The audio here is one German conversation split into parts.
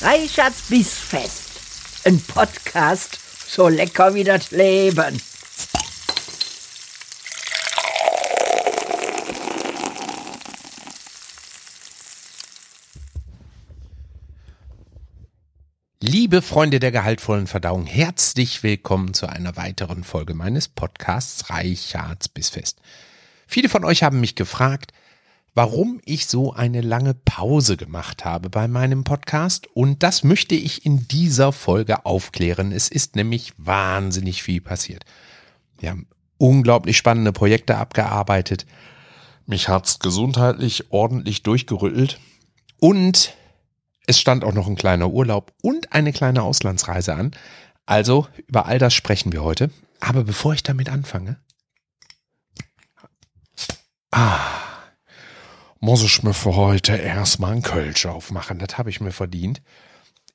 Reichards Bissfest. Ein Podcast, so lecker wie das Leben. Liebe Freunde der gehaltvollen Verdauung, herzlich willkommen zu einer weiteren Folge meines Podcasts Reichards Bissfest. Viele von euch haben mich gefragt, warum ich so eine lange Pause gemacht habe bei meinem Podcast und das möchte ich in dieser Folge aufklären. Es ist nämlich wahnsinnig viel passiert. Wir haben unglaublich spannende Projekte abgearbeitet. Mich hat's gesundheitlich ordentlich durchgerüttelt und es stand auch noch ein kleiner Urlaub und eine kleine Auslandsreise an. Also über all das sprechen wir heute. Aber bevor ich damit anfange, ah, muss ich mir für heute erstmal ein Kölsch aufmachen. Das habe ich mir verdient.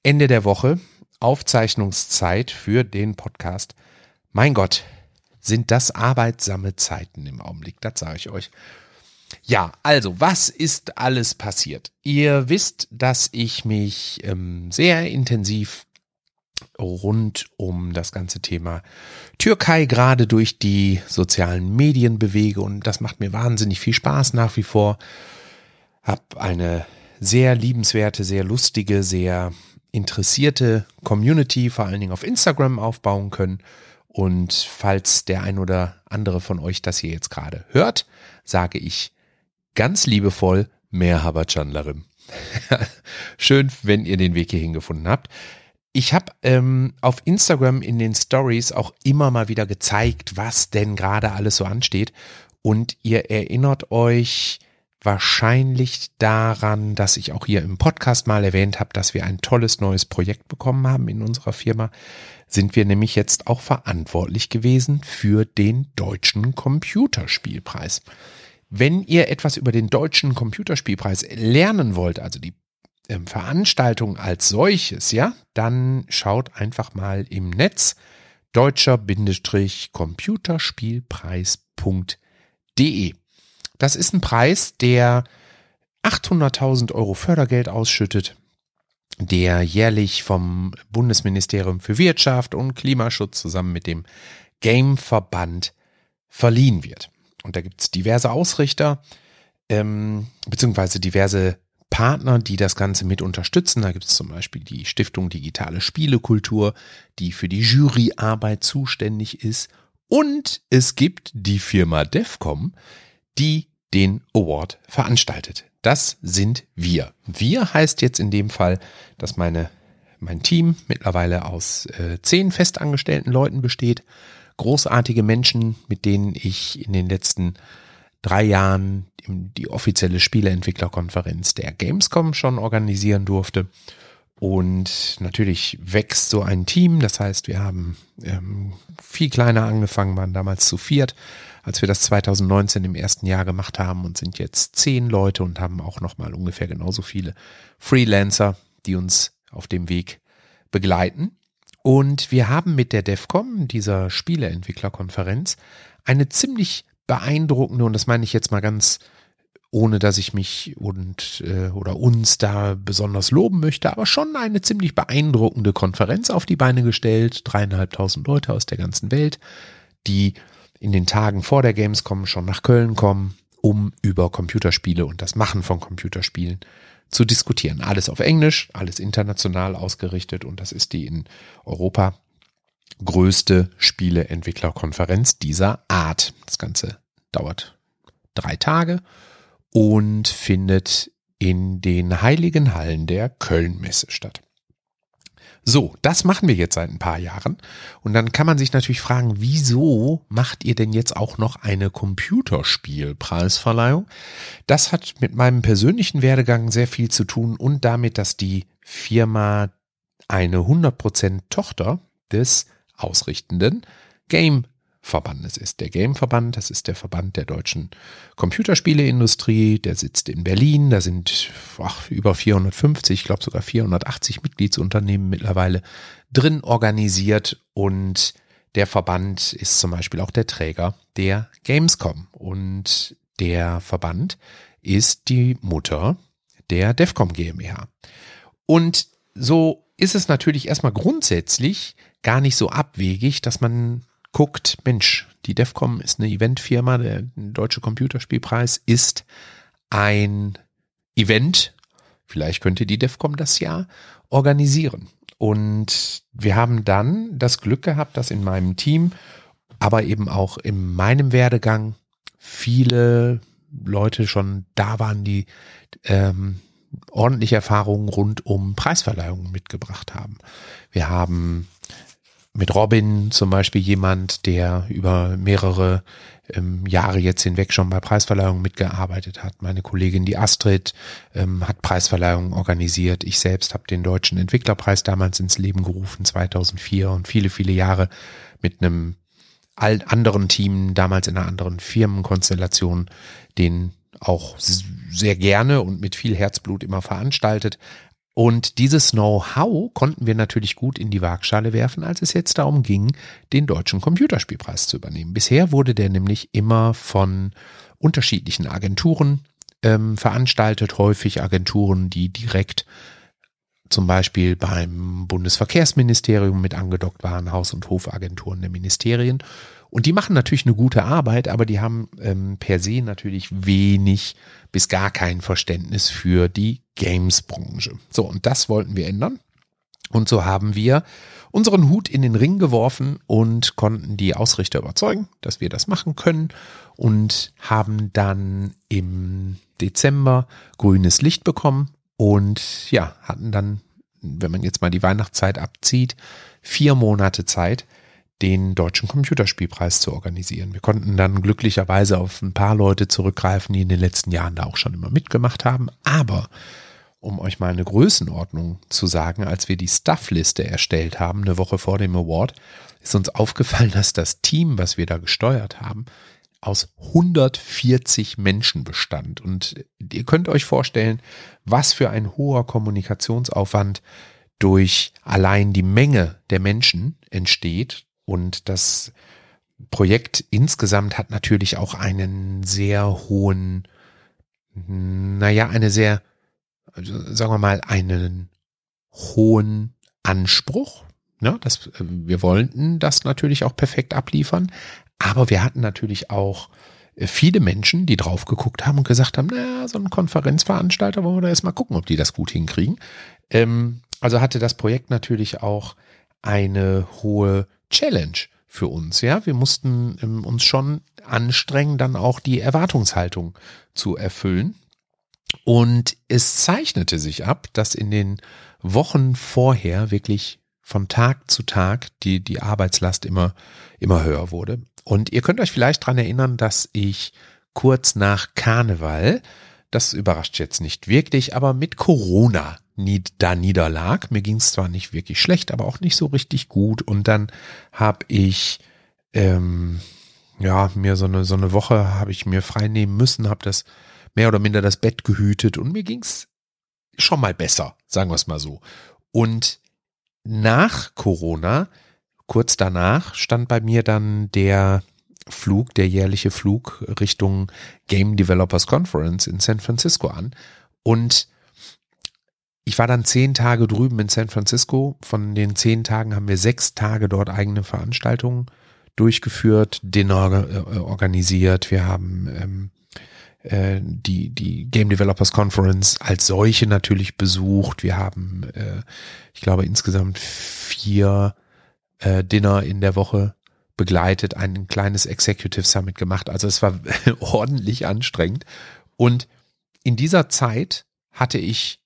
Ende der Woche, Aufzeichnungszeit für den Podcast. Mein Gott, sind das arbeitsame Zeiten im Augenblick, das sage ich euch. Ja, also, was ist alles passiert? Ihr wisst, dass ich mich ähm, sehr intensiv rund um das ganze Thema Türkei gerade durch die sozialen Medien bewege und das macht mir wahnsinnig viel Spaß nach wie vor. Hab eine sehr liebenswerte, sehr lustige, sehr interessierte Community, vor allen Dingen auf Instagram aufbauen können. Und falls der ein oder andere von euch das hier jetzt gerade hört, sage ich ganz liebevoll Merhaba Chandlerim. Schön, wenn ihr den Weg hierhin gefunden habt. Ich habe ähm, auf Instagram in den Stories auch immer mal wieder gezeigt, was denn gerade alles so ansteht. Und ihr erinnert euch wahrscheinlich daran, dass ich auch hier im Podcast mal erwähnt habe, dass wir ein tolles neues Projekt bekommen haben in unserer Firma. Sind wir nämlich jetzt auch verantwortlich gewesen für den deutschen Computerspielpreis. Wenn ihr etwas über den deutschen Computerspielpreis lernen wollt, also die ähm, Veranstaltung als solches, ja, dann schaut einfach mal im Netz deutscher-computerspielpreis.de. Das ist ein Preis, der 800.000 Euro Fördergeld ausschüttet, der jährlich vom Bundesministerium für Wirtschaft und Klimaschutz zusammen mit dem Gameverband verliehen wird. Und da gibt es diverse Ausrichter, ähm, beziehungsweise diverse Partner, die das Ganze mit unterstützen. Da gibt es zum Beispiel die Stiftung Digitale Spielekultur, die für die Juryarbeit zuständig ist. Und es gibt die Firma DEFCOM, die den Award veranstaltet. Das sind wir. Wir heißt jetzt in dem Fall, dass meine, mein Team mittlerweile aus äh, zehn festangestellten Leuten besteht großartige Menschen, mit denen ich in den letzten drei Jahren die offizielle Spieleentwicklerkonferenz der Gamescom schon organisieren durfte. Und natürlich wächst so ein Team. Das heißt, wir haben ähm, viel kleiner angefangen, waren damals zu viert, als wir das 2019 im ersten Jahr gemacht haben und sind jetzt zehn Leute und haben auch nochmal ungefähr genauso viele Freelancer, die uns auf dem Weg begleiten. Und wir haben mit der DEFCOM, dieser Spieleentwicklerkonferenz, eine ziemlich beeindruckende, und das meine ich jetzt mal ganz, ohne dass ich mich und äh, oder uns da besonders loben möchte, aber schon eine ziemlich beeindruckende Konferenz auf die Beine gestellt. Dreieinhalbtausend Leute aus der ganzen Welt, die in den Tagen vor der Gamescom schon nach Köln kommen, um über Computerspiele und das Machen von Computerspielen zu diskutieren. Alles auf Englisch, alles international ausgerichtet und das ist die in Europa größte Spieleentwicklerkonferenz dieser Art. Das Ganze dauert drei Tage und findet in den heiligen Hallen der Kölnmesse statt. So, das machen wir jetzt seit ein paar Jahren. Und dann kann man sich natürlich fragen, wieso macht ihr denn jetzt auch noch eine Computerspielpreisverleihung? Das hat mit meinem persönlichen Werdegang sehr viel zu tun und damit, dass die Firma eine 100% Tochter des ausrichtenden Game Verbandes ist. Der Game-Verband, das ist der Verband der deutschen Computerspieleindustrie, der sitzt in Berlin, da sind ach, über 450, ich glaube sogar 480 Mitgliedsunternehmen mittlerweile drin organisiert. Und der Verband ist zum Beispiel auch der Träger der Gamescom. Und der Verband ist die Mutter der DEFCOM GmbH. Und so ist es natürlich erstmal grundsätzlich gar nicht so abwegig, dass man guckt, Mensch, die DEFCOM ist eine Eventfirma, der Deutsche Computerspielpreis ist ein Event. Vielleicht könnte die DEFCOM das ja organisieren. Und wir haben dann das Glück gehabt, dass in meinem Team, aber eben auch in meinem Werdegang viele Leute schon da waren, die ähm, ordentliche Erfahrungen rund um Preisverleihungen mitgebracht haben. Wir haben mit Robin zum Beispiel jemand, der über mehrere ähm, Jahre jetzt hinweg schon bei Preisverleihungen mitgearbeitet hat. Meine Kollegin, die Astrid, ähm, hat Preisverleihungen organisiert. Ich selbst habe den Deutschen Entwicklerpreis damals ins Leben gerufen, 2004 und viele, viele Jahre mit einem anderen Team, damals in einer anderen Firmenkonstellation, den auch sehr gerne und mit viel Herzblut immer veranstaltet. Und dieses Know-how konnten wir natürlich gut in die Waagschale werfen, als es jetzt darum ging, den deutschen Computerspielpreis zu übernehmen. Bisher wurde der nämlich immer von unterschiedlichen Agenturen ähm, veranstaltet, häufig Agenturen, die direkt zum Beispiel beim Bundesverkehrsministerium mit angedockt waren, Haus- und Hofagenturen der Ministerien. Und die machen natürlich eine gute Arbeit, aber die haben ähm, per se natürlich wenig bis gar kein Verständnis für die Games-Branche. So, und das wollten wir ändern. Und so haben wir unseren Hut in den Ring geworfen und konnten die Ausrichter überzeugen, dass wir das machen können und haben dann im Dezember grünes Licht bekommen und ja, hatten dann, wenn man jetzt mal die Weihnachtszeit abzieht, vier Monate Zeit, den Deutschen Computerspielpreis zu organisieren. Wir konnten dann glücklicherweise auf ein paar Leute zurückgreifen, die in den letzten Jahren da auch schon immer mitgemacht haben. Aber um euch mal eine Größenordnung zu sagen, als wir die Stuffliste erstellt haben, eine Woche vor dem Award, ist uns aufgefallen, dass das Team, was wir da gesteuert haben, aus 140 Menschen bestand. Und ihr könnt euch vorstellen, was für ein hoher Kommunikationsaufwand durch allein die Menge der Menschen entsteht, und das Projekt insgesamt hat natürlich auch einen sehr hohen, naja, eine sehr, also sagen wir mal, einen hohen Anspruch. Ja, das, wir wollten das natürlich auch perfekt abliefern, aber wir hatten natürlich auch viele Menschen, die drauf geguckt haben und gesagt haben, naja, so ein Konferenzveranstalter wollen wir da erstmal gucken, ob die das gut hinkriegen. Ähm, also hatte das Projekt natürlich auch eine hohe Challenge für uns. Ja, wir mussten ähm, uns schon anstrengen, dann auch die Erwartungshaltung zu erfüllen. Und es zeichnete sich ab, dass in den Wochen vorher wirklich von Tag zu Tag die, die Arbeitslast immer, immer höher wurde. Und ihr könnt euch vielleicht dran erinnern, dass ich kurz nach Karneval, das überrascht jetzt nicht wirklich, aber mit Corona da niederlag. Mir ging es zwar nicht wirklich schlecht, aber auch nicht so richtig gut. Und dann habe ich ähm, ja mir so eine so eine Woche habe ich mir frei nehmen müssen, habe das mehr oder minder das Bett gehütet und mir ging's schon mal besser, sagen wir es mal so. Und nach Corona, kurz danach, stand bei mir dann der Flug, der jährliche Flug Richtung Game Developers Conference in San Francisco an. Und ich war dann zehn Tage drüben in San Francisco. Von den zehn Tagen haben wir sechs Tage dort eigene Veranstaltungen durchgeführt, Dinner äh, organisiert. Wir haben ähm, äh, die, die Game Developers Conference als solche natürlich besucht. Wir haben, äh, ich glaube, insgesamt vier äh, Dinner in der Woche begleitet, ein kleines Executive Summit gemacht. Also es war ordentlich anstrengend. Und in dieser Zeit hatte ich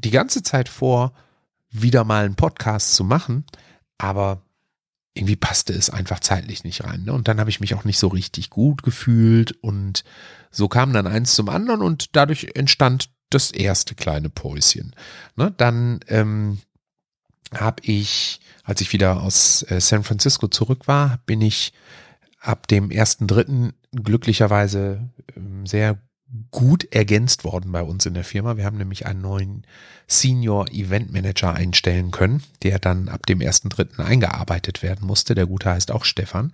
die ganze Zeit vor, wieder mal einen Podcast zu machen, aber irgendwie passte es einfach zeitlich nicht rein. Ne? Und dann habe ich mich auch nicht so richtig gut gefühlt und so kam dann eins zum anderen und dadurch entstand das erste kleine Päuschen. Ne? Dann ähm, habe ich, als ich wieder aus äh, San Francisco zurück war, bin ich ab dem ersten Dritten glücklicherweise ähm, sehr gut ergänzt worden bei uns in der Firma. Wir haben nämlich einen neuen Senior Event Manager einstellen können, der dann ab dem ersten Dritten eingearbeitet werden musste. Der gute heißt auch Stefan.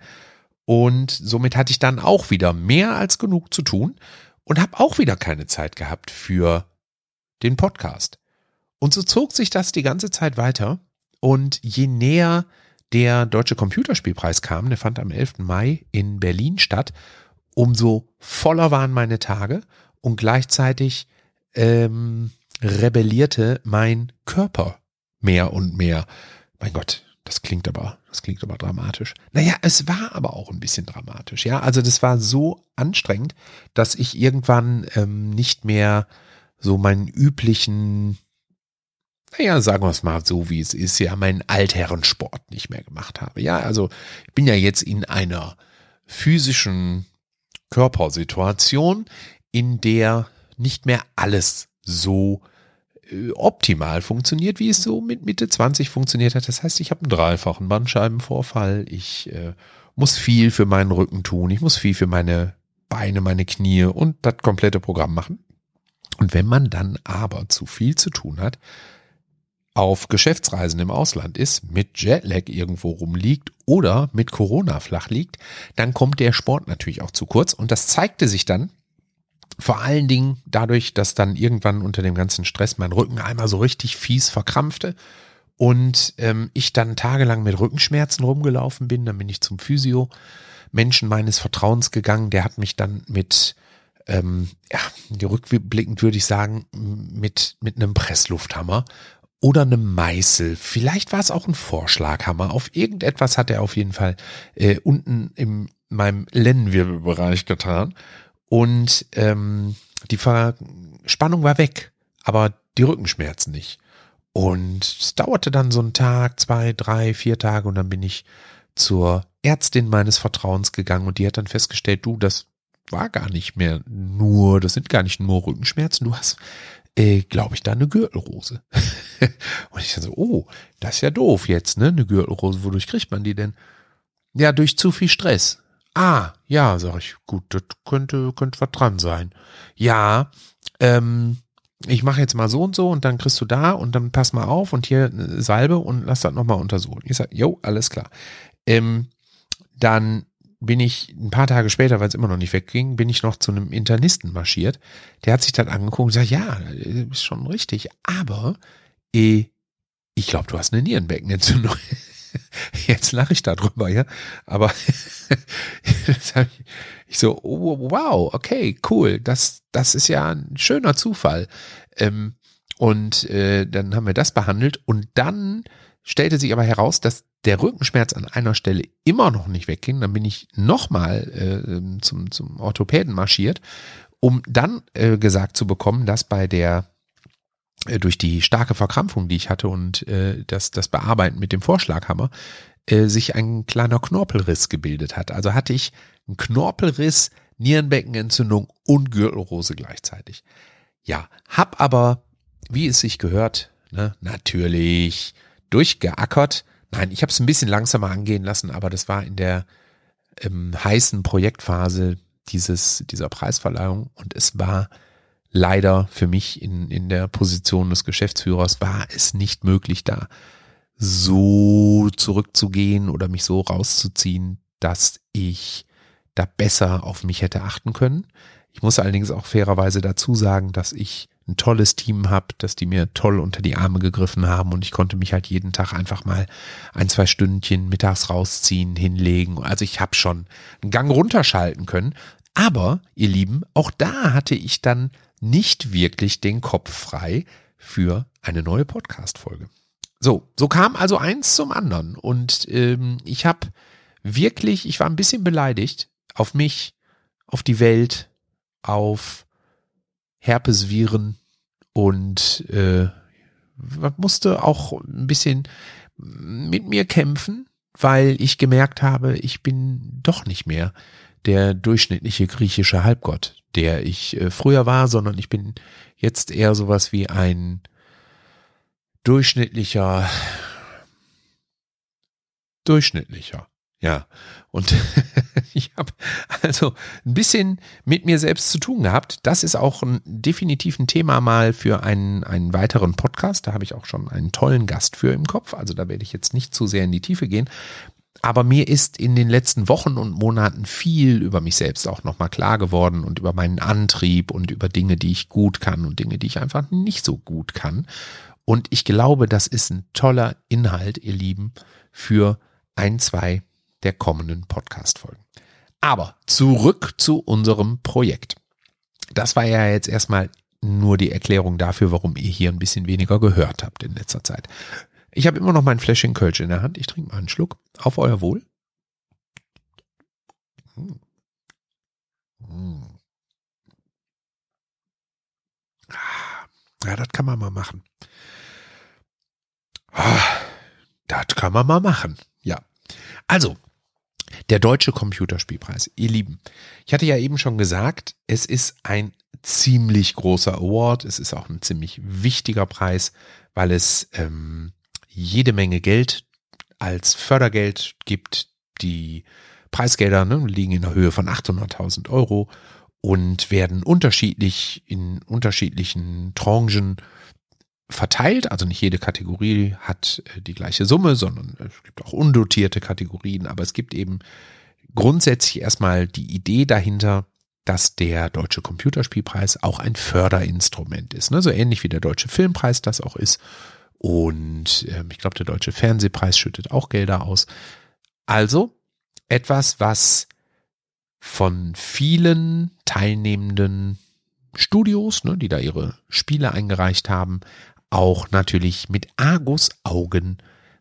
Und somit hatte ich dann auch wieder mehr als genug zu tun und habe auch wieder keine Zeit gehabt für den Podcast. Und so zog sich das die ganze Zeit weiter. Und je näher der Deutsche Computerspielpreis kam, der fand am 11. Mai in Berlin statt, umso voller waren meine Tage und gleichzeitig ähm, rebellierte mein Körper mehr und mehr. Mein Gott, das klingt aber, das klingt aber dramatisch. Naja, es war aber auch ein bisschen dramatisch, ja. Also das war so anstrengend, dass ich irgendwann ähm, nicht mehr so meinen üblichen, naja, sagen wir es mal so, wie es ist, ja, meinen Altherrensport nicht mehr gemacht habe. Ja, also ich bin ja jetzt in einer physischen Körpersituation, in der nicht mehr alles so äh, optimal funktioniert, wie es so mit Mitte 20 funktioniert hat. Das heißt, ich habe einen dreifachen Bandscheibenvorfall, ich äh, muss viel für meinen Rücken tun, ich muss viel für meine Beine, meine Knie und das komplette Programm machen. Und wenn man dann aber zu viel zu tun hat, auf Geschäftsreisen im Ausland ist, mit Jetlag irgendwo rumliegt oder mit Corona flach liegt, dann kommt der Sport natürlich auch zu kurz. Und das zeigte sich dann vor allen Dingen dadurch, dass dann irgendwann unter dem ganzen Stress mein Rücken einmal so richtig fies verkrampfte und ähm, ich dann tagelang mit Rückenschmerzen rumgelaufen bin. Dann bin ich zum Physio, Menschen meines Vertrauens gegangen. Der hat mich dann mit, ähm, ja, rückblickend würde ich sagen, mit, mit einem Presslufthammer oder einem Meißel. Vielleicht war es auch ein Vorschlaghammer. Auf irgendetwas hat er auf jeden Fall äh, unten in meinem Lendenwirbelbereich getan und ähm, die Verspannung war weg, aber die Rückenschmerzen nicht. Und es dauerte dann so einen Tag, zwei, drei, vier Tage und dann bin ich zur Ärztin meines Vertrauens gegangen und die hat dann festgestellt, du, das war gar nicht mehr nur, das sind gar nicht nur Rückenschmerzen, du hast, äh, glaube ich, da eine Gürtelrose. und ich dann so, oh, das ist ja doof jetzt, ne, eine Gürtelrose, wodurch kriegt man die denn? Ja, durch zu viel Stress. Ah, ja, sag ich, gut, das könnte, könnte was dran sein. Ja, ähm, ich mache jetzt mal so und so und dann kriegst du da und dann pass mal auf und hier Salbe und lass das nochmal untersuchen. Ich sag, jo, alles klar. Ähm, dann bin ich ein paar Tage später, weil es immer noch nicht wegging, bin ich noch zu einem Internisten marschiert. Der hat sich dann angeguckt und sagt, ja, ist schon richtig, aber eh, ich glaube, du hast eine Nierenbeckenentzündung. Jetzt lache ich darüber, ja. Aber ich so, oh, wow, okay, cool. Das, das ist ja ein schöner Zufall. Ähm, und äh, dann haben wir das behandelt und dann stellte sich aber heraus, dass der Rückenschmerz an einer Stelle immer noch nicht wegging. Dann bin ich nochmal äh, zum, zum Orthopäden marschiert, um dann äh, gesagt zu bekommen, dass bei der äh, durch die starke Verkrampfung, die ich hatte und äh, das, das Bearbeiten mit dem Vorschlaghammer, äh, sich ein kleiner Knorpelriss gebildet hat. Also hatte ich einen Knorpelriss, Nierenbeckenentzündung und Gürtelrose gleichzeitig. Ja, hab aber, wie es sich gehört, ne, natürlich durchgeackert. Nein, ich habe es ein bisschen langsamer angehen lassen, aber das war in der ähm, heißen Projektphase dieses, dieser Preisverleihung und es war leider für mich in, in der Position des Geschäftsführers war es nicht möglich, da so zurückzugehen oder mich so rauszuziehen, dass ich da besser auf mich hätte achten können. Ich muss allerdings auch fairerweise dazu sagen, dass ich ein tolles Team habe, dass die mir toll unter die Arme gegriffen haben und ich konnte mich halt jeden Tag einfach mal ein, zwei Stündchen mittags rausziehen, hinlegen. Also ich habe schon einen Gang runterschalten können. Aber, ihr Lieben, auch da hatte ich dann nicht wirklich den Kopf frei für eine neue Podcast-Folge. So, so kam also eins zum anderen und ähm, ich habe wirklich, ich war ein bisschen beleidigt auf mich, auf die Welt, auf Herpesviren und äh, musste auch ein bisschen mit mir kämpfen, weil ich gemerkt habe, ich bin doch nicht mehr der durchschnittliche griechische Halbgott, der ich äh, früher war, sondern ich bin jetzt eher sowas wie ein durchschnittlicher, durchschnittlicher. Ja, und ich habe also ein bisschen mit mir selbst zu tun gehabt. Das ist auch ein, definitiv ein Thema mal für einen, einen weiteren Podcast. Da habe ich auch schon einen tollen Gast für im Kopf. Also da werde ich jetzt nicht zu sehr in die Tiefe gehen. Aber mir ist in den letzten Wochen und Monaten viel über mich selbst auch nochmal klar geworden und über meinen Antrieb und über Dinge, die ich gut kann und Dinge, die ich einfach nicht so gut kann. Und ich glaube, das ist ein toller Inhalt, ihr Lieben, für ein, zwei der kommenden Podcast-Folgen. Aber zurück zu unserem Projekt. Das war ja jetzt erstmal nur die Erklärung dafür, warum ihr hier ein bisschen weniger gehört habt in letzter Zeit. Ich habe immer noch mein Fläschchen Kölsch in der Hand. Ich trinke mal einen Schluck. Auf euer Wohl. Hm. Hm. Ja, das kann man mal machen. Ah, das kann man mal machen. Ja. Also, der Deutsche Computerspielpreis. Ihr Lieben, ich hatte ja eben schon gesagt, es ist ein ziemlich großer Award. Es ist auch ein ziemlich wichtiger Preis, weil es ähm, jede Menge Geld als Fördergeld gibt. Die Preisgelder ne, liegen in der Höhe von 800.000 Euro und werden unterschiedlich in unterschiedlichen Tranchen verteilt. Also nicht jede Kategorie hat äh, die gleiche Summe, sondern es gibt auch undotierte Kategorien. Aber es gibt eben grundsätzlich erstmal die Idee dahinter, dass der Deutsche Computerspielpreis auch ein Förderinstrument ist. Ne? So ähnlich wie der Deutsche Filmpreis das auch ist. Und ähm, ich glaube, der Deutsche Fernsehpreis schüttet auch Gelder aus. Also etwas, was von vielen teilnehmenden Studios, ne, die da ihre Spiele eingereicht haben, auch natürlich mit Argusaugen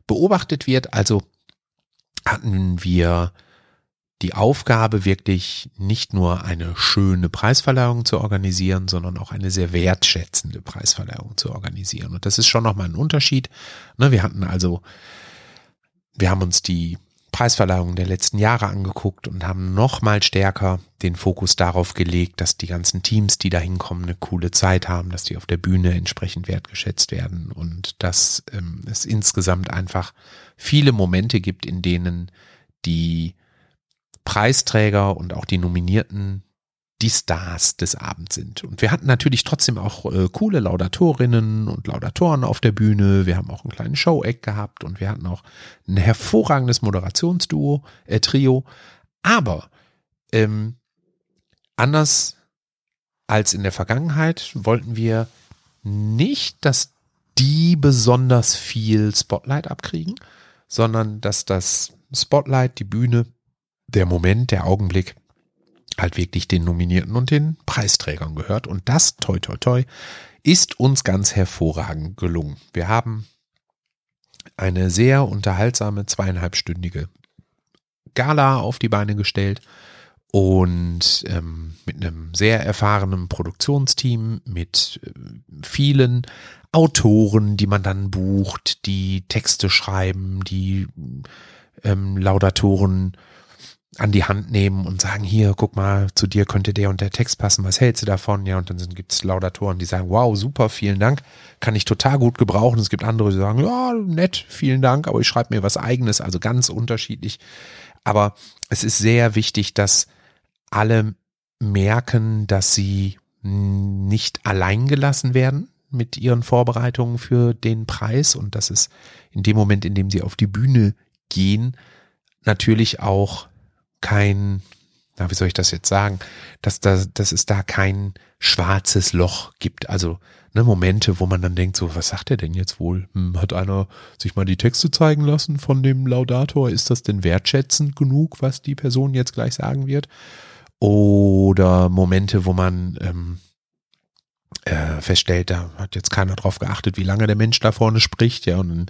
beobachtet wird. Also hatten wir die Aufgabe, wirklich nicht nur eine schöne Preisverleihung zu organisieren, sondern auch eine sehr wertschätzende Preisverleihung zu organisieren. Und das ist schon nochmal ein Unterschied. Ne, wir hatten also, wir haben uns die Preisverleihungen der letzten Jahre angeguckt und haben nochmal stärker den Fokus darauf gelegt, dass die ganzen Teams, die da hinkommen, eine coole Zeit haben, dass die auf der Bühne entsprechend wertgeschätzt werden und dass ähm, es insgesamt einfach viele Momente gibt, in denen die Preisträger und auch die Nominierten die Stars des Abends sind. Und wir hatten natürlich trotzdem auch äh, coole Laudatorinnen und Laudatoren auf der Bühne. Wir haben auch einen kleinen Show-Eck gehabt und wir hatten auch ein hervorragendes Moderationsduo, äh, Trio. Aber ähm, anders als in der Vergangenheit wollten wir nicht, dass die besonders viel Spotlight abkriegen, sondern dass das Spotlight, die Bühne, der Moment, der Augenblick halt wirklich den Nominierten und den Preisträgern gehört. Und das, toi, toi, toi, ist uns ganz hervorragend gelungen. Wir haben eine sehr unterhaltsame zweieinhalbstündige Gala auf die Beine gestellt und ähm, mit einem sehr erfahrenen Produktionsteam, mit äh, vielen Autoren, die man dann bucht, die Texte schreiben, die ähm, Laudatoren an die Hand nehmen und sagen, hier, guck mal, zu dir könnte der und der Text passen, was hältst du davon? Ja, und dann gibt es Laudatoren, die sagen, wow, super, vielen Dank, kann ich total gut gebrauchen. Es gibt andere, die sagen, ja, nett, vielen Dank, aber ich schreibe mir was eigenes, also ganz unterschiedlich. Aber es ist sehr wichtig, dass alle merken, dass sie nicht allein gelassen werden mit ihren Vorbereitungen für den Preis und dass es in dem Moment, in dem sie auf die Bühne gehen, natürlich auch kein, na, wie soll ich das jetzt sagen, dass, da, dass es da kein schwarzes Loch gibt. Also ne, Momente, wo man dann denkt, so, was sagt er denn jetzt wohl? Hm, hat einer sich mal die Texte zeigen lassen von dem Laudator? Ist das denn wertschätzend genug, was die Person jetzt gleich sagen wird? Oder Momente, wo man ähm, äh, feststellt, da hat jetzt keiner drauf geachtet, wie lange der Mensch da vorne spricht, ja, und dann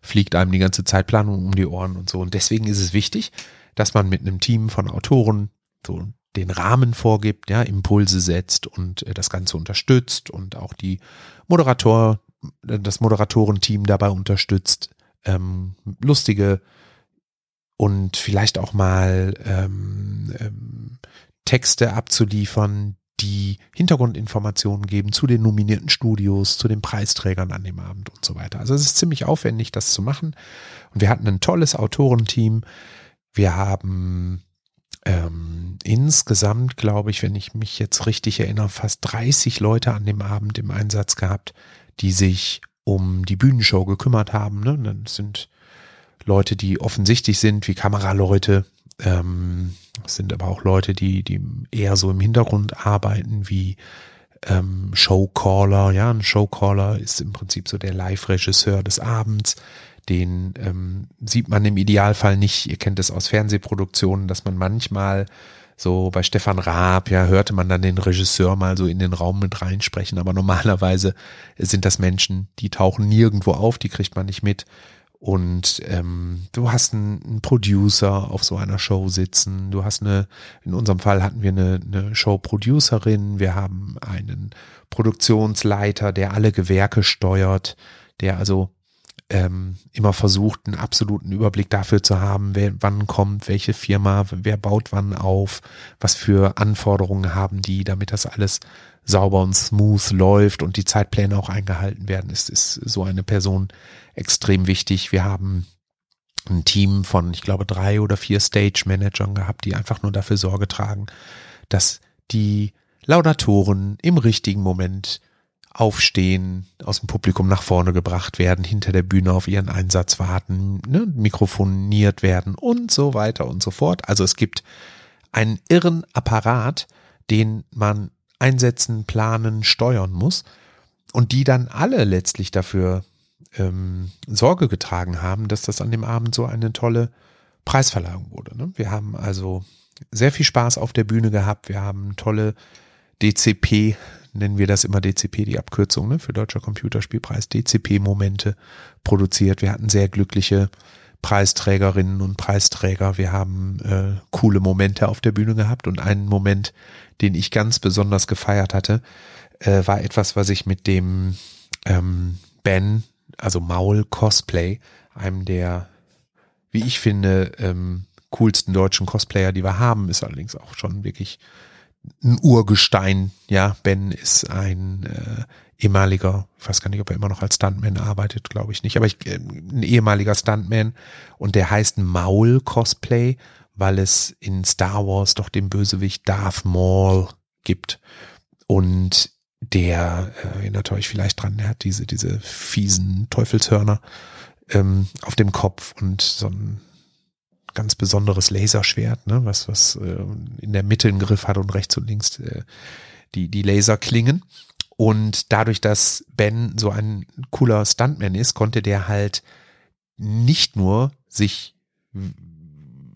fliegt einem die ganze Zeitplanung um die Ohren und so. Und deswegen ist es wichtig, dass man mit einem Team von Autoren so den Rahmen vorgibt, ja, Impulse setzt und äh, das Ganze unterstützt und auch die Moderator, äh, das Moderatorenteam dabei unterstützt, ähm, lustige und vielleicht auch mal ähm, ähm, Texte abzuliefern, die Hintergrundinformationen geben zu den nominierten Studios, zu den Preisträgern an dem Abend und so weiter. Also es ist ziemlich aufwendig, das zu machen. Und wir hatten ein tolles Autorenteam, wir haben ähm, insgesamt, glaube ich, wenn ich mich jetzt richtig erinnere, fast 30 Leute an dem Abend im Einsatz gehabt, die sich um die Bühnenshow gekümmert haben. Ne? Dann sind Leute, die offensichtlich sind, wie Kameraleute. Ähm, sind aber auch Leute, die, die eher so im Hintergrund arbeiten, wie ähm, Showcaller. Ja, ein Showcaller ist im Prinzip so der Live-Regisseur des Abends. Den ähm, sieht man im Idealfall nicht. Ihr kennt es aus Fernsehproduktionen, dass man manchmal so bei Stefan Raab, ja, hörte man dann den Regisseur mal so in den Raum mit reinsprechen, aber normalerweise sind das Menschen, die tauchen nirgendwo auf, die kriegt man nicht mit. Und ähm, du hast einen, einen Producer auf so einer Show sitzen, du hast eine, in unserem Fall hatten wir eine, eine Show-Producerin, wir haben einen Produktionsleiter, der alle Gewerke steuert, der also ähm, immer versucht, einen absoluten Überblick dafür zu haben, wer wann kommt, welche Firma, wer baut wann auf, was für Anforderungen haben die, damit das alles sauber und smooth läuft und die Zeitpläne auch eingehalten werden, ist, ist so eine Person extrem wichtig. Wir haben ein Team von, ich glaube, drei oder vier Stage-Managern gehabt, die einfach nur dafür Sorge tragen, dass die Laudatoren im richtigen Moment aufstehen, aus dem Publikum nach vorne gebracht werden, hinter der Bühne auf ihren Einsatz warten, ne, mikrofoniert werden und so weiter und so fort. Also es gibt einen irren Apparat, den man einsetzen, planen, steuern muss und die dann alle letztlich dafür ähm, Sorge getragen haben, dass das an dem Abend so eine tolle Preisverleihung wurde. Ne? Wir haben also sehr viel Spaß auf der Bühne gehabt. Wir haben tolle DCP nennen wir das immer DCP, die Abkürzung ne, für Deutscher Computerspielpreis, DCP-Momente produziert. Wir hatten sehr glückliche Preisträgerinnen und Preisträger. Wir haben äh, coole Momente auf der Bühne gehabt und einen Moment, den ich ganz besonders gefeiert hatte, äh, war etwas, was ich mit dem ähm, Ben, also Maul Cosplay, einem der, wie ich finde, ähm, coolsten deutschen Cosplayer, die wir haben, ist allerdings auch schon wirklich ein Urgestein. Ja, Ben ist ein äh, ehemaliger, ich weiß gar nicht, ob er immer noch als Stuntman arbeitet, glaube ich nicht, aber ich, äh, ein ehemaliger Stuntman und der heißt Maul Cosplay, weil es in Star Wars doch den Bösewicht Darth Maul gibt und der äh, erinnert euch vielleicht dran, der hat diese diese fiesen Teufelshörner ähm, auf dem Kopf und so ein ganz besonderes Laserschwert, ne, was, was äh, in der Mitte einen Griff hat und rechts und links äh, die, die Laserklingen. Und dadurch, dass Ben so ein cooler Stuntman ist, konnte der halt nicht nur sich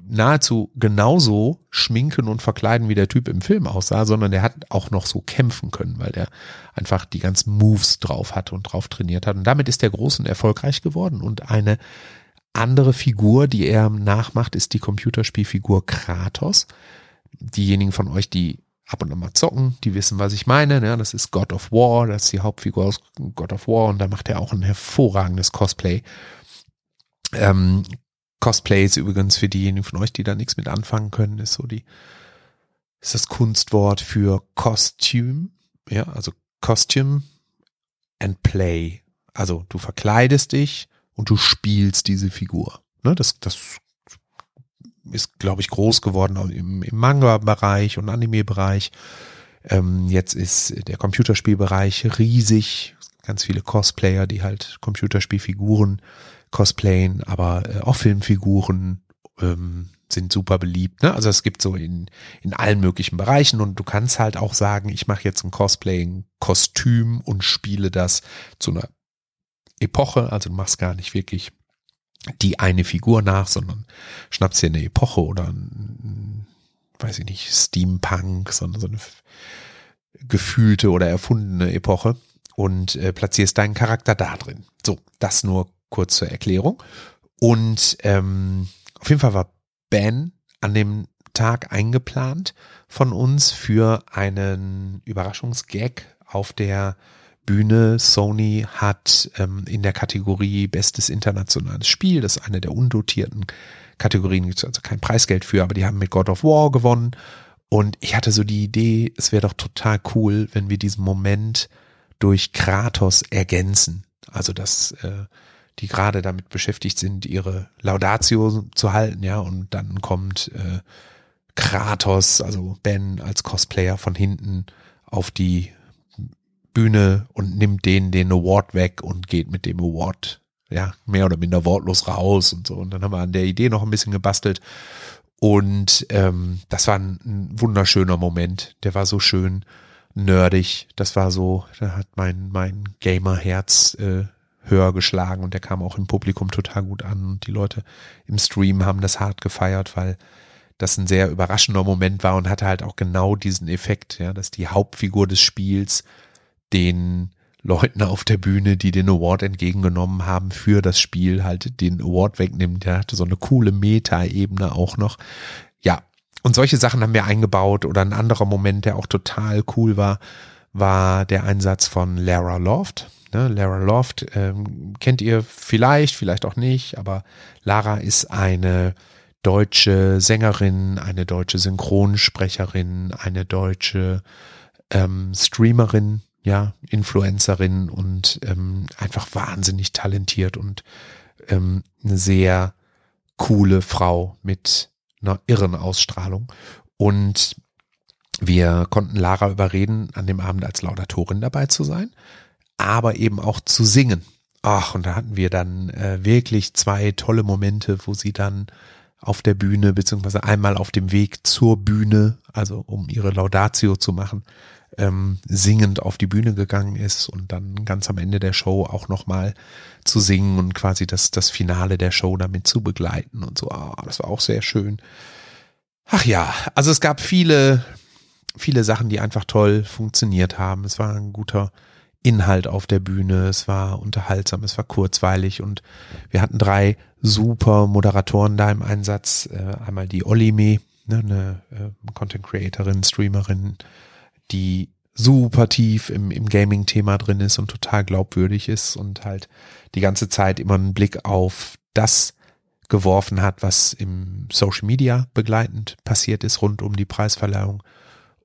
nahezu genauso schminken und verkleiden, wie der Typ im Film aussah, sondern der hat auch noch so kämpfen können, weil der einfach die ganzen Moves drauf hatte und drauf trainiert hat. Und damit ist der groß und erfolgreich geworden und eine andere Figur, die er nachmacht, ist die Computerspielfigur Kratos. Diejenigen von euch, die ab und an mal zocken, die wissen, was ich meine. Ja, das ist God of War, das ist die Hauptfigur aus God of War und da macht er auch ein hervorragendes Cosplay. Ähm, Cosplay ist übrigens für diejenigen von euch, die da nichts mit anfangen können, ist so die, ist das Kunstwort für Kostüm. Ja, also Costume and Play. Also du verkleidest dich und du spielst diese Figur. Ne, das, das ist, glaube ich, groß geworden im, im Manga-Bereich und Anime-Bereich. Ähm, jetzt ist der Computerspielbereich riesig. Ganz viele Cosplayer, die halt Computerspielfiguren cosplayen, aber äh, auch Filmfiguren ähm, sind super beliebt. Ne? Also es gibt so in, in allen möglichen Bereichen und du kannst halt auch sagen, ich mache jetzt ein Cosplaying-Kostüm und spiele das zu einer Epoche, also du machst gar nicht wirklich die eine Figur nach, sondern schnappst dir eine Epoche oder ein, weiß ich nicht, Steampunk, sondern so eine gefühlte oder erfundene Epoche und äh, platzierst deinen Charakter da drin. So, das nur kurz zur Erklärung. Und ähm, auf jeden Fall war Ben an dem Tag eingeplant von uns für einen Überraschungsgag auf der Bühne. Sony hat ähm, in der Kategorie Bestes internationales Spiel, das ist eine der undotierten Kategorien, gibt also kein Preisgeld für, aber die haben mit God of War gewonnen. Und ich hatte so die Idee, es wäre doch total cool, wenn wir diesen Moment durch Kratos ergänzen. Also dass äh, die gerade damit beschäftigt sind, ihre Laudatio zu halten, ja, und dann kommt äh, Kratos, also Ben als Cosplayer von hinten auf die Bühne und nimmt denen den Award weg und geht mit dem Award ja mehr oder minder wortlos raus und so. Und dann haben wir an der Idee noch ein bisschen gebastelt. Und ähm, das war ein, ein wunderschöner Moment. Der war so schön, nerdig. Das war so, da hat mein, mein Gamer-Herz äh, höher geschlagen und der kam auch im Publikum total gut an. Und die Leute im Stream haben das hart gefeiert, weil das ein sehr überraschender Moment war und hatte halt auch genau diesen Effekt, ja, dass die Hauptfigur des Spiels den Leuten auf der Bühne, die den Award entgegengenommen haben für das Spiel, halt den Award wegnimmt. Der hatte so eine coole Meta-Ebene auch noch. Ja, und solche Sachen haben wir eingebaut. Oder ein anderer Moment, der auch total cool war, war der Einsatz von Lara Loft. Ne, Lara Loft ähm, kennt ihr vielleicht, vielleicht auch nicht, aber Lara ist eine deutsche Sängerin, eine deutsche Synchronsprecherin, eine deutsche ähm, Streamerin, ja, Influencerin und ähm, einfach wahnsinnig talentiert und ähm, eine sehr coole Frau mit einer irren Ausstrahlung. Und wir konnten Lara überreden, an dem Abend als Laudatorin dabei zu sein, aber eben auch zu singen. Ach, und da hatten wir dann äh, wirklich zwei tolle Momente, wo sie dann auf der Bühne, beziehungsweise einmal auf dem Weg zur Bühne, also um ihre Laudatio zu machen, ähm, singend auf die Bühne gegangen ist und dann ganz am Ende der Show auch nochmal zu singen und quasi das, das Finale der Show damit zu begleiten und so. Ah, das war auch sehr schön. Ach ja, also es gab viele, viele Sachen, die einfach toll funktioniert haben. Es war ein guter Inhalt auf der Bühne, es war unterhaltsam, es war kurzweilig und wir hatten drei super Moderatoren da im Einsatz. Äh, einmal die Olime, ne, eine äh, Content Creatorin, Streamerin, die super tief im, im Gaming-Thema drin ist und total glaubwürdig ist und halt die ganze Zeit immer einen Blick auf das geworfen hat, was im Social Media begleitend passiert ist rund um die Preisverleihung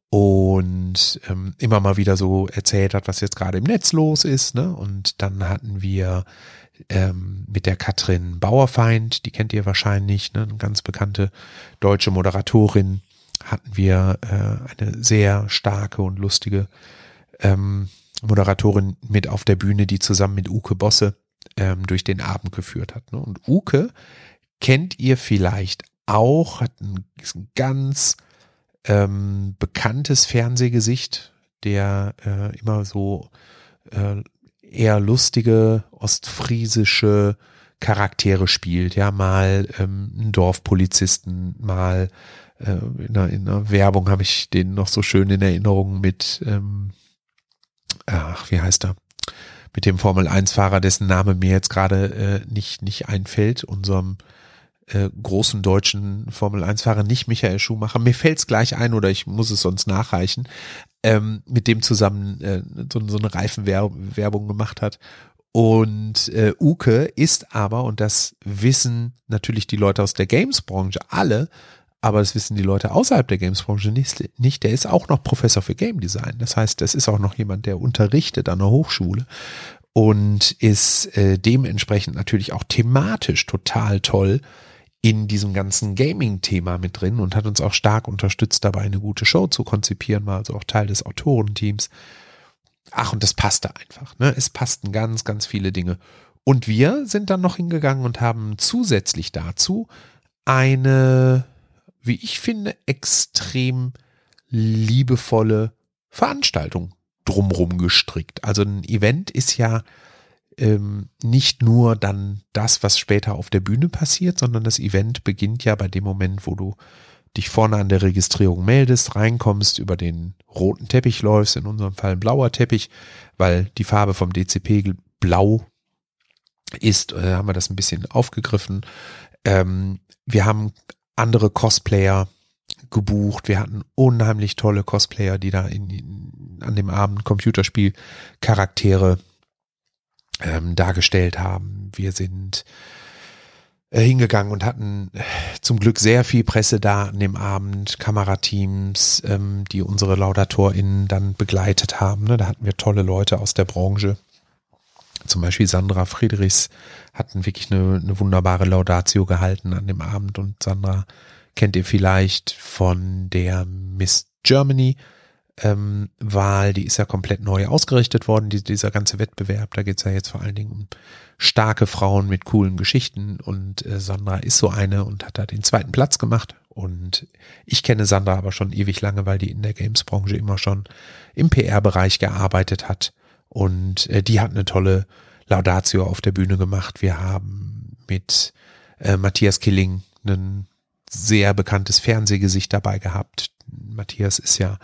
und ähm, immer mal wieder so erzählt hat, was jetzt gerade im Netz los ist. Ne? Und dann hatten wir ähm, mit der Katrin Bauerfeind, die kennt ihr wahrscheinlich, ne? eine ganz bekannte deutsche Moderatorin, hatten wir äh, eine sehr starke und lustige ähm, Moderatorin mit auf der Bühne, die zusammen mit Uke Bosse ähm, durch den Abend geführt hat. Ne? Und Uke kennt ihr vielleicht auch, hat ein, ein ganz ähm, bekanntes Fernsehgesicht, der äh, immer so äh, eher lustige ostfriesische Charaktere spielt. Ja, mal ähm, einen Dorfpolizisten, mal äh, in, einer, in einer Werbung habe ich den noch so schön in Erinnerung mit, ähm, ach, wie heißt er? Mit dem Formel-1-Fahrer, dessen Name mir jetzt gerade äh, nicht, nicht einfällt, unserem äh, großen deutschen Formel-1-Fahrer, nicht Michael Schumacher. Mir fällt's gleich ein oder ich muss es sonst nachreichen, ähm, mit dem zusammen äh, so, so eine Reifenwerbung gemacht hat. Und äh, Uke ist aber, und das wissen natürlich die Leute aus der Games-Branche alle, aber das wissen die Leute außerhalb der Games-Branche nicht, nicht. Der ist auch noch Professor für Game Design. Das heißt, das ist auch noch jemand, der unterrichtet an der Hochschule und ist äh, dementsprechend natürlich auch thematisch total toll in diesem ganzen Gaming-Thema mit drin und hat uns auch stark unterstützt, dabei eine gute Show zu konzipieren, war also auch Teil des Autorenteams. Ach, und das passte einfach. Ne? Es passten ganz, ganz viele Dinge. Und wir sind dann noch hingegangen und haben zusätzlich dazu eine, wie ich finde, extrem liebevolle Veranstaltung drumrum gestrickt. Also ein Event ist ja ähm, nicht nur dann das, was später auf der Bühne passiert, sondern das Event beginnt ja bei dem Moment, wo du dich vorne an der Registrierung meldest, reinkommst, über den roten Teppich läufst, in unserem Fall ein blauer Teppich, weil die Farbe vom DCP blau ist, äh, haben wir das ein bisschen aufgegriffen. Ähm, wir haben andere Cosplayer gebucht. Wir hatten unheimlich tolle Cosplayer, die da in, in an dem Abend Computerspiel-Charaktere ähm, dargestellt haben. Wir sind äh, hingegangen und hatten äh, zum Glück sehr viel Presse da an dem Abend, Kamerateams, ähm, die unsere LaudatorInnen dann begleitet haben. Ne? Da hatten wir tolle Leute aus der Branche. Zum Beispiel Sandra Friedrichs hatten wirklich eine, eine wunderbare Laudatio gehalten an dem Abend und Sandra kennt ihr vielleicht von der Miss Germany ähm, Wahl, die ist ja komplett neu ausgerichtet worden, die, dieser ganze Wettbewerb. Da geht's ja jetzt vor allen Dingen um starke Frauen mit coolen Geschichten und äh, Sandra ist so eine und hat da den zweiten Platz gemacht. Und ich kenne Sandra aber schon ewig lange, weil die in der Games-Branche immer schon im PR-Bereich gearbeitet hat. Und äh, die hat eine tolle Laudatio auf der Bühne gemacht. Wir haben mit äh, Matthias Killing ein sehr bekanntes Fernsehgesicht dabei gehabt. Matthias ist ja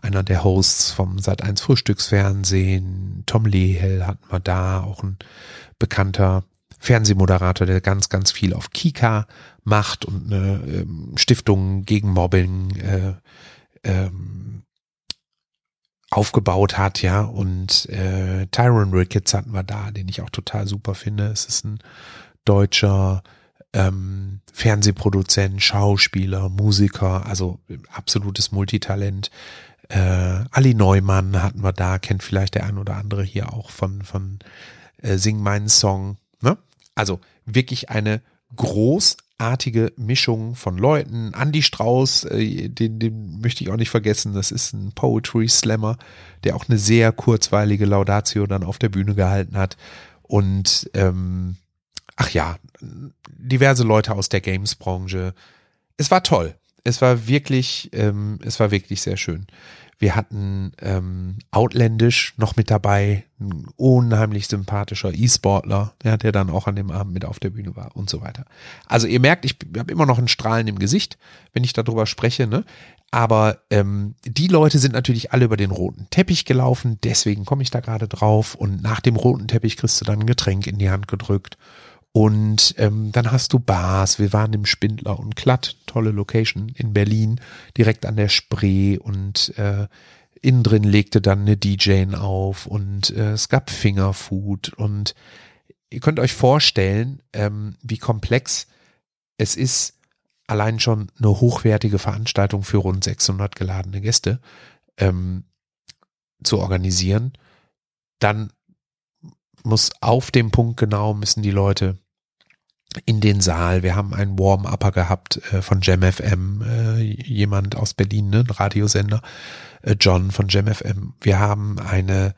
einer der Hosts vom Sat1 Frühstücksfernsehen. Tom Lehel hatten wir da, auch ein bekannter Fernsehmoderator, der ganz, ganz viel auf Kika macht und eine ähm, Stiftung gegen Mobbing äh, ähm, aufgebaut hat, ja. Und äh, Tyron Ricketts hatten wir da, den ich auch total super finde. Es ist ein deutscher ähm, Fernsehproduzent, Schauspieler, Musiker, also absolutes Multitalent. Äh, Ali Neumann hatten wir da, kennt vielleicht der ein oder andere hier auch von, von äh, Sing meinen Song. Ne? Also wirklich eine großartige Mischung von Leuten. Andy Strauß, äh, den, den möchte ich auch nicht vergessen, das ist ein Poetry Slammer, der auch eine sehr kurzweilige Laudatio dann auf der Bühne gehalten hat. Und ähm, ach ja, diverse Leute aus der Games-Branche. Es war toll. Es war wirklich, ähm, es war wirklich sehr schön. Wir hatten ähm, Outlandish noch mit dabei, ein unheimlich sympathischer E-Sportler, ja, der dann auch an dem Abend mit auf der Bühne war und so weiter. Also ihr merkt, ich habe immer noch ein Strahlen im Gesicht, wenn ich darüber spreche, ne? Aber ähm, die Leute sind natürlich alle über den roten Teppich gelaufen, deswegen komme ich da gerade drauf. Und nach dem roten Teppich kriegst du dann ein Getränk in die Hand gedrückt. Und ähm, dann hast du Bars. Wir waren im Spindler und Klatt, tolle Location in Berlin, direkt an der Spree und äh, innen drin legte dann eine DJ auf und äh, es gab Fingerfood und ihr könnt euch vorstellen, ähm, wie komplex es ist, allein schon eine hochwertige Veranstaltung für rund 600 geladene Gäste ähm, zu organisieren. Dann muss auf dem Punkt genau müssen die Leute in den Saal. Wir haben einen Warm-Upper gehabt äh, von JamFM, äh, jemand aus Berlin, ne, ein Radiosender, äh, John von JamFM. Wir haben eine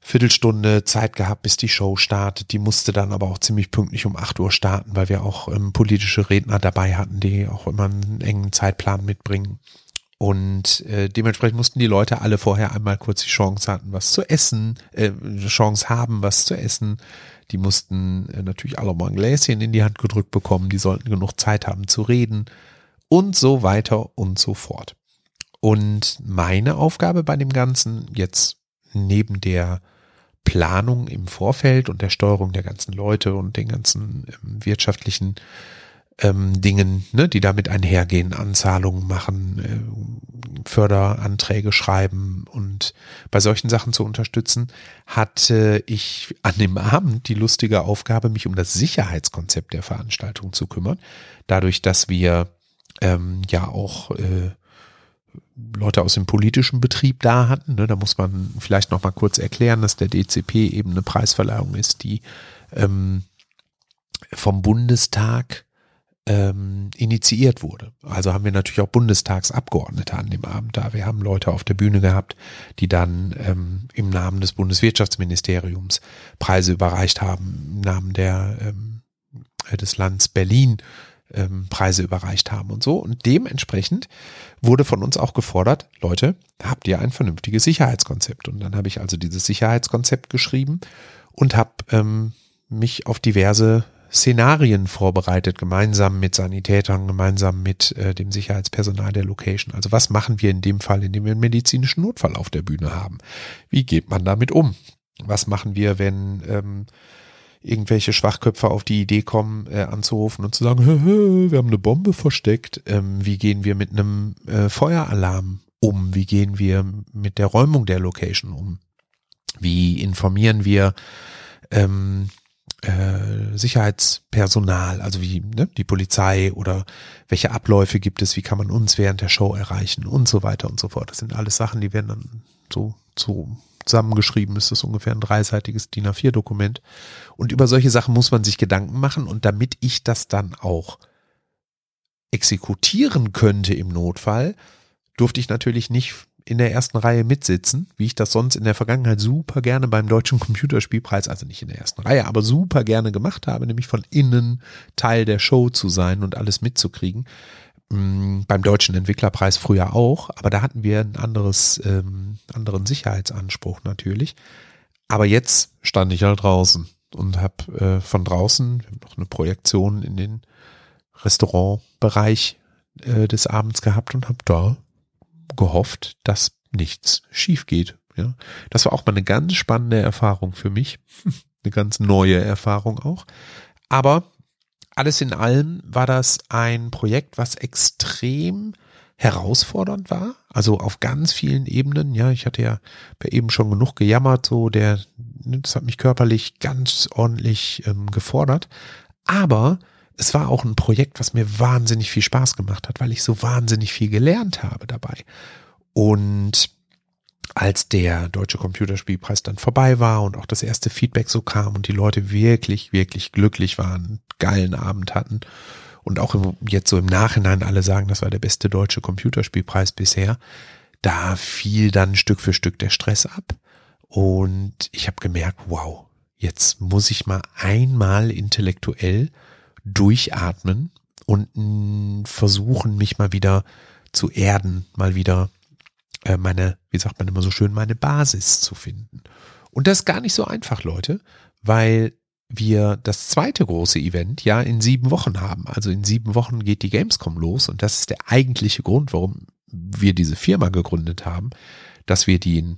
Viertelstunde Zeit gehabt, bis die Show startet. Die musste dann aber auch ziemlich pünktlich um 8 Uhr starten, weil wir auch ähm, politische Redner dabei hatten, die auch immer einen engen Zeitplan mitbringen. Und äh, dementsprechend mussten die Leute alle vorher einmal kurz die Chance hatten, was zu essen, äh, Chance haben, was zu essen. Die mussten äh, natürlich alle mal ein Gläschen in die Hand gedrückt bekommen, die sollten genug Zeit haben zu reden und so weiter und so fort. Und meine Aufgabe bei dem Ganzen jetzt neben der Planung im Vorfeld und der Steuerung der ganzen Leute und den ganzen ähm, wirtschaftlichen ähm, Dingen, ne, die damit einhergehen, Anzahlungen machen, äh, Förderanträge schreiben und bei solchen Sachen zu unterstützen, hatte ich an dem Abend die lustige Aufgabe, mich um das Sicherheitskonzept der Veranstaltung zu kümmern. Dadurch, dass wir ähm, ja auch äh, Leute aus dem politischen Betrieb da hatten. Ne, da muss man vielleicht noch mal kurz erklären, dass der DCP eben eine Preisverleihung ist, die ähm, vom Bundestag ähm, initiiert wurde. Also haben wir natürlich auch Bundestagsabgeordnete an dem Abend da. Wir haben Leute auf der Bühne gehabt, die dann ähm, im Namen des Bundeswirtschaftsministeriums Preise überreicht haben, im Namen der ähm, des Landes Berlin ähm, Preise überreicht haben und so. Und dementsprechend wurde von uns auch gefordert, Leute, habt ihr ein vernünftiges Sicherheitskonzept? Und dann habe ich also dieses Sicherheitskonzept geschrieben und habe ähm, mich auf diverse Szenarien vorbereitet, gemeinsam mit Sanitätern, gemeinsam mit äh, dem Sicherheitspersonal der Location. Also was machen wir in dem Fall, in dem wir einen medizinischen Notfall auf der Bühne haben? Wie geht man damit um? Was machen wir, wenn ähm, irgendwelche Schwachköpfe auf die Idee kommen, äh, anzurufen und zu sagen, hö, hö, wir haben eine Bombe versteckt. Ähm, wie gehen wir mit einem äh, Feueralarm um? Wie gehen wir mit der Räumung der Location um? Wie informieren wir ähm, äh, Sicherheitspersonal, also wie ne, die Polizei oder welche Abläufe gibt es, wie kann man uns während der Show erreichen und so weiter und so fort. Das sind alles Sachen, die werden dann so, so zusammengeschrieben, ist das ungefähr ein dreiseitiges DIN A4-Dokument. Und über solche Sachen muss man sich Gedanken machen und damit ich das dann auch exekutieren könnte im Notfall, durfte ich natürlich nicht in der ersten Reihe mitsitzen, wie ich das sonst in der Vergangenheit super gerne beim Deutschen Computerspielpreis, also nicht in der ersten Reihe, aber super gerne gemacht habe, nämlich von innen Teil der Show zu sein und alles mitzukriegen. Mm, beim Deutschen Entwicklerpreis früher auch, aber da hatten wir ein anderes, ähm, anderen Sicherheitsanspruch natürlich. Aber jetzt stand ich halt draußen und habe äh, von draußen noch eine Projektion in den Restaurantbereich äh, des Abends gehabt und habe da gehofft, dass nichts schief geht. Ja, das war auch mal eine ganz spannende Erfahrung für mich, eine ganz neue Erfahrung auch. Aber alles in allem war das ein Projekt, was extrem herausfordernd war, also auf ganz vielen Ebenen. Ja, ich hatte ja eben schon genug gejammert, so der, das hat mich körperlich ganz ordentlich ähm, gefordert. Aber es war auch ein Projekt, was mir wahnsinnig viel Spaß gemacht hat, weil ich so wahnsinnig viel gelernt habe dabei. Und als der Deutsche Computerspielpreis dann vorbei war und auch das erste Feedback so kam und die Leute wirklich, wirklich glücklich waren, geilen Abend hatten und auch jetzt so im Nachhinein alle sagen, das war der beste deutsche Computerspielpreis bisher, da fiel dann Stück für Stück der Stress ab und ich habe gemerkt, wow, jetzt muss ich mal einmal intellektuell durchatmen und versuchen, mich mal wieder zu erden, mal wieder äh, meine, wie sagt man immer so schön, meine Basis zu finden. Und das ist gar nicht so einfach, Leute, weil wir das zweite große Event ja in sieben Wochen haben. Also in sieben Wochen geht die Gamescom los und das ist der eigentliche Grund, warum wir diese Firma gegründet haben, dass wir die,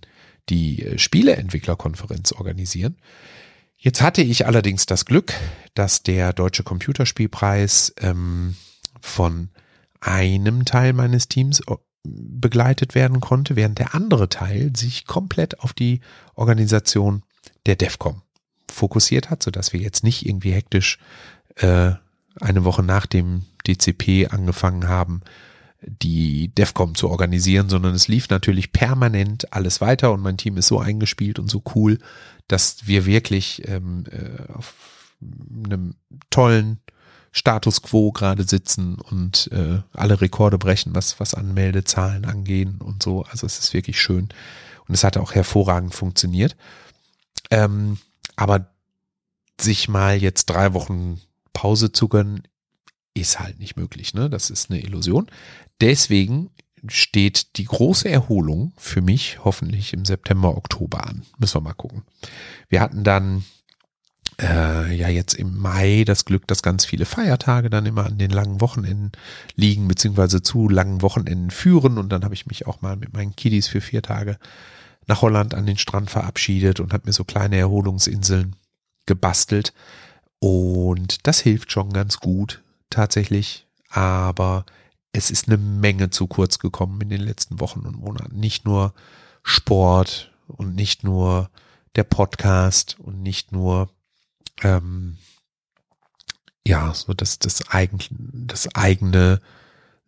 die Spieleentwicklerkonferenz organisieren. Jetzt hatte ich allerdings das Glück, dass der Deutsche Computerspielpreis ähm, von einem Teil meines Teams äh, begleitet werden konnte, während der andere Teil sich komplett auf die Organisation der DEFCOM fokussiert hat, sodass wir jetzt nicht irgendwie hektisch äh, eine Woche nach dem DCP angefangen haben, die DEFCOM zu organisieren, sondern es lief natürlich permanent alles weiter und mein Team ist so eingespielt und so cool, dass wir wirklich ähm, äh, auf einem tollen Status quo gerade sitzen und äh, alle Rekorde brechen, was, was Anmeldezahlen angehen und so. Also es ist wirklich schön. Und es hat auch hervorragend funktioniert. Ähm, aber sich mal jetzt drei Wochen Pause zu gönnen, ist halt nicht möglich. Ne? Das ist eine Illusion. Deswegen steht die große Erholung für mich hoffentlich im September, Oktober an. Müssen wir mal gucken. Wir hatten dann äh, ja jetzt im Mai das Glück, dass ganz viele Feiertage dann immer an den langen Wochenenden liegen, beziehungsweise zu langen Wochenenden führen. Und dann habe ich mich auch mal mit meinen Kiddies für vier Tage nach Holland an den Strand verabschiedet und habe mir so kleine Erholungsinseln gebastelt. Und das hilft schon ganz gut tatsächlich. Aber es ist eine Menge zu kurz gekommen in den letzten Wochen und Monaten. Nicht nur Sport und nicht nur der Podcast und nicht nur ähm, ja so das das eigen, das eigene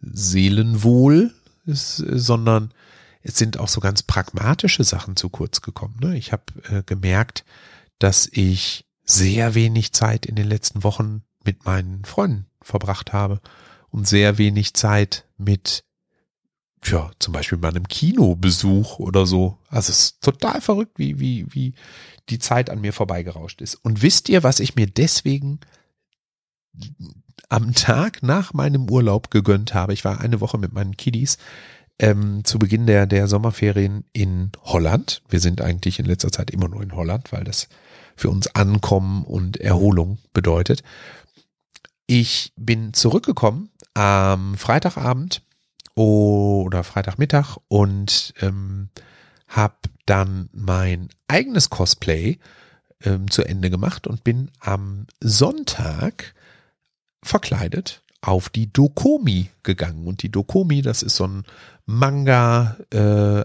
Seelenwohl ist, sondern es sind auch so ganz pragmatische Sachen zu kurz gekommen. Ne? Ich habe äh, gemerkt, dass ich sehr wenig Zeit in den letzten Wochen mit meinen Freunden verbracht habe und sehr wenig Zeit mit, ja, zum Beispiel bei einem Kinobesuch oder so. Also es ist total verrückt, wie, wie, wie die Zeit an mir vorbeigerauscht ist. Und wisst ihr, was ich mir deswegen am Tag nach meinem Urlaub gegönnt habe? Ich war eine Woche mit meinen Kiddies ähm, zu Beginn der, der Sommerferien in Holland. Wir sind eigentlich in letzter Zeit immer nur in Holland, weil das für uns Ankommen und Erholung bedeutet. Ich bin zurückgekommen am Freitagabend oder Freitagmittag und ähm, habe dann mein eigenes Cosplay ähm, zu Ende gemacht und bin am Sonntag verkleidet auf die Dokomi gegangen. Und die Dokomi, das ist so ein Manga, äh,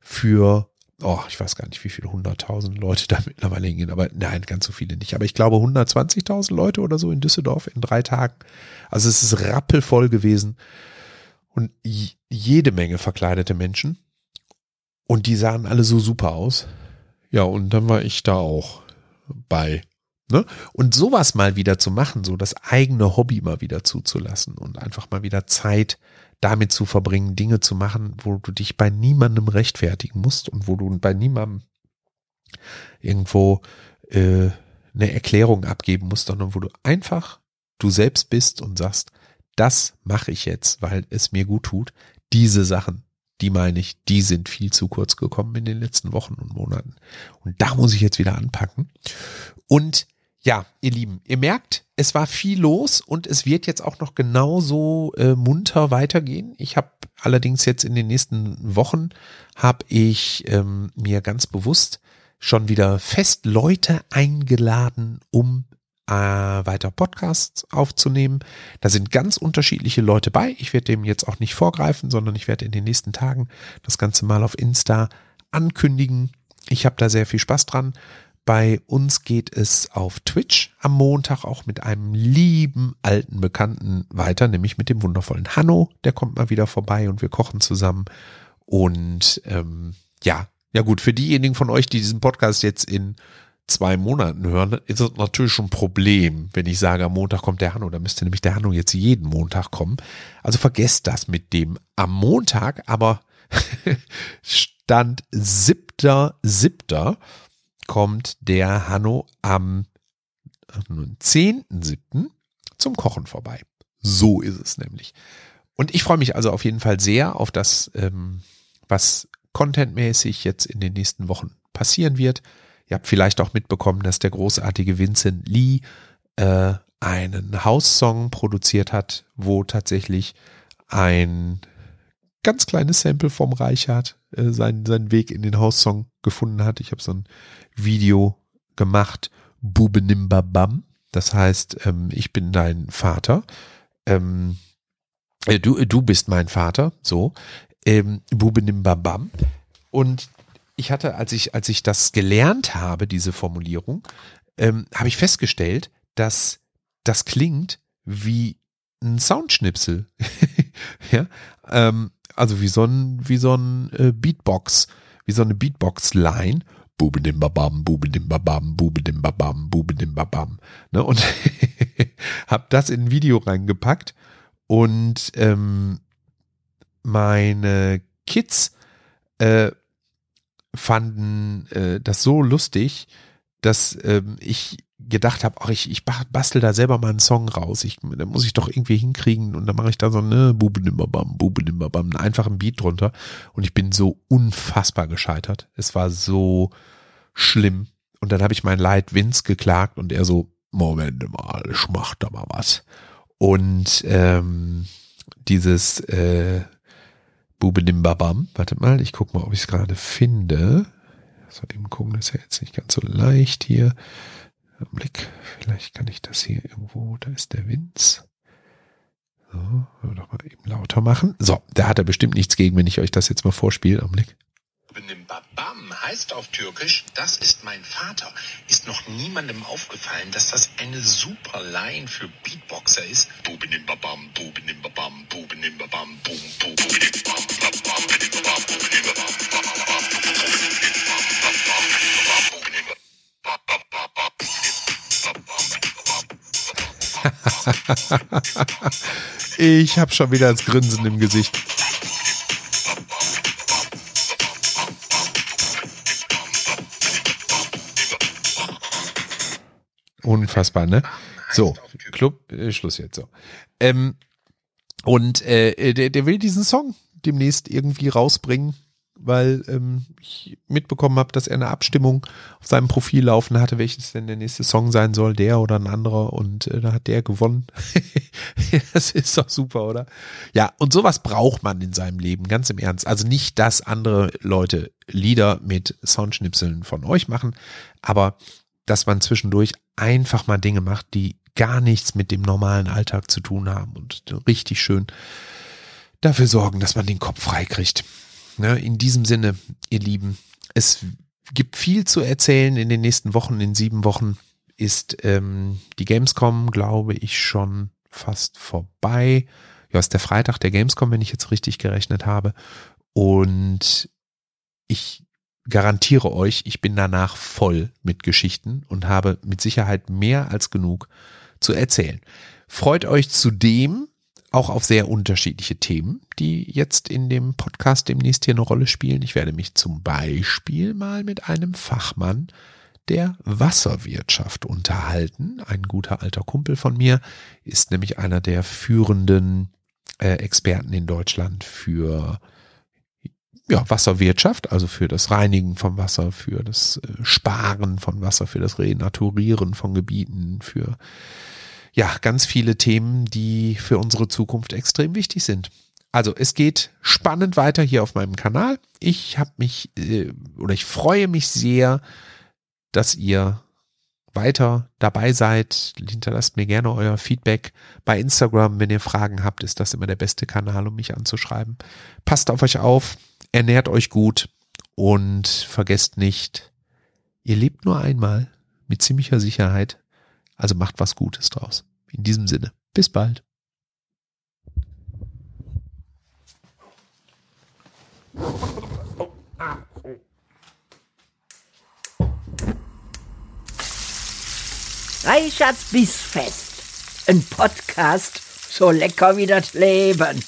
für oh, ich weiß gar nicht, wie viele hunderttausend Leute da mittlerweile hingehen, aber nein, ganz so viele nicht. Aber ich glaube 120.000 Leute oder so in Düsseldorf in drei Tagen. Also es ist rappelvoll gewesen und jede Menge verkleidete Menschen und die sahen alle so super aus. Ja, und dann war ich da auch bei. Ne? Und sowas mal wieder zu machen, so das eigene Hobby mal wieder zuzulassen und einfach mal wieder Zeit damit zu verbringen, Dinge zu machen, wo du dich bei niemandem rechtfertigen musst und wo du bei niemandem irgendwo äh, eine Erklärung abgeben musst, sondern wo du einfach du selbst bist und sagst, das mache ich jetzt, weil es mir gut tut. Diese Sachen, die meine ich, die sind viel zu kurz gekommen in den letzten Wochen und Monaten. Und da muss ich jetzt wieder anpacken. Und ja, ihr Lieben, ihr merkt, es war viel los und es wird jetzt auch noch genauso äh, munter weitergehen. Ich habe allerdings jetzt in den nächsten Wochen habe ich ähm, mir ganz bewusst schon wieder fest Leute eingeladen, um äh, weiter Podcasts aufzunehmen. Da sind ganz unterschiedliche Leute bei. Ich werde dem jetzt auch nicht vorgreifen, sondern ich werde in den nächsten Tagen das Ganze mal auf Insta ankündigen. Ich habe da sehr viel Spaß dran. Bei uns geht es auf Twitch am Montag auch mit einem lieben alten Bekannten weiter, nämlich mit dem wundervollen Hanno. Der kommt mal wieder vorbei und wir kochen zusammen. Und ähm, ja, ja gut, für diejenigen von euch, die diesen Podcast jetzt in zwei Monaten hören, ist das natürlich schon ein Problem, wenn ich sage, am Montag kommt der Hanno. Da müsste nämlich der Hanno jetzt jeden Montag kommen. Also vergesst das mit dem am Montag, aber Stand 7.7. kommt der Hanno am 10.7. zum Kochen vorbei. So ist es nämlich. Und ich freue mich also auf jeden Fall sehr auf das, ähm, was contentmäßig jetzt in den nächsten Wochen passieren wird. Ihr habt vielleicht auch mitbekommen, dass der großartige Vincent Lee äh, einen House-Song produziert hat, wo tatsächlich ein ganz kleines Sample vom Reichard äh, seinen, seinen Weg in den House-Song gefunden hat. Ich habe so ein Video gemacht, Bubenimbabam. Das heißt, ähm, ich bin dein Vater. Ähm, äh, du, du bist mein Vater, so. Ähm, Bubenimbabam. Und ich hatte, als ich, als ich das gelernt habe, diese Formulierung, ähm, habe ich festgestellt, dass das klingt wie ein Soundschnipsel. ja, ähm, also wie so ein, wie so ein äh, Beatbox, wie so eine Beatbox-Line. Bubedim babam, bubedim babam, bubedim babam, bubedim babam. Ne, und habe das in ein Video reingepackt und ähm, meine Kids äh, fanden äh, das so lustig, dass ähm, ich gedacht habe, ach, ich, ich bastel da selber mal einen Song raus. Ich, da muss ich doch irgendwie hinkriegen und dann mache ich da so ne Bubenimbabam, Bubenimbabam, einen einfachen Beat drunter und ich bin so unfassbar gescheitert. Es war so schlimm. Und dann habe ich mein Leid Vince geklagt und er so, Moment mal, ich mach da mal was. Und ähm, dieses äh, Bubenimbabam. Wartet mal, ich gucke mal, ob ich es gerade finde. So, eben gucken, das ist ja jetzt nicht ganz so leicht hier. Blick, vielleicht kann ich das hier irgendwo, da ist der Winz. So, doch mal eben lauter machen. So, da hat er bestimmt nichts gegen, wenn ich euch das jetzt mal vorspiele. Augenblick. Benimbabam heißt auf Türkisch, das ist mein Vater. Ist noch niemandem aufgefallen, dass das eine super Line für Beatboxer ist? Bubenimbabam, Bubenimbabam, Bubenimbabam, Bum, Bum, ich habe schon wieder das Grinsen im Gesicht. Unfassbar, ne? So, Club, äh, Schluss jetzt so. Ähm, und äh, der, der will diesen Song demnächst irgendwie rausbringen, weil ähm, ich mitbekommen habe, dass er eine Abstimmung auf seinem Profil laufen hatte, welches denn der nächste Song sein soll, der oder ein anderer. Und äh, da hat der gewonnen. das ist doch super, oder? Ja, und sowas braucht man in seinem Leben, ganz im Ernst. Also nicht, dass andere Leute Lieder mit Soundschnipseln von euch machen, aber dass man zwischendurch einfach mal Dinge macht, die gar nichts mit dem normalen Alltag zu tun haben und richtig schön dafür sorgen, dass man den Kopf frei kriegt. Ne, in diesem Sinne, ihr Lieben, es gibt viel zu erzählen in den nächsten Wochen. In sieben Wochen ist ähm, die Gamescom, glaube ich, schon fast vorbei. Ja, ist der Freitag der Gamescom, wenn ich jetzt richtig gerechnet habe. Und ich garantiere euch, ich bin danach voll mit Geschichten und habe mit Sicherheit mehr als genug zu erzählen. Freut euch zudem auch auf sehr unterschiedliche Themen, die jetzt in dem Podcast demnächst hier eine Rolle spielen. Ich werde mich zum Beispiel mal mit einem Fachmann der Wasserwirtschaft unterhalten. Ein guter alter Kumpel von mir ist nämlich einer der führenden äh, Experten in Deutschland für ja, Wasserwirtschaft, also für das Reinigen von Wasser, für das äh, Sparen von Wasser, für das Renaturieren von Gebieten, für ja, ganz viele Themen, die für unsere Zukunft extrem wichtig sind. Also es geht spannend weiter hier auf meinem Kanal. Ich habe mich äh, oder ich freue mich sehr, dass ihr weiter dabei seid. Hinterlasst mir gerne euer Feedback bei Instagram. Wenn ihr Fragen habt, ist das immer der beste Kanal, um mich anzuschreiben. Passt auf euch auf, ernährt euch gut und vergesst nicht, ihr lebt nur einmal mit ziemlicher Sicherheit. Also macht was Gutes draus. In diesem Sinne, bis bald. Reichards Bissfest. Ein Podcast so lecker wie das Leben.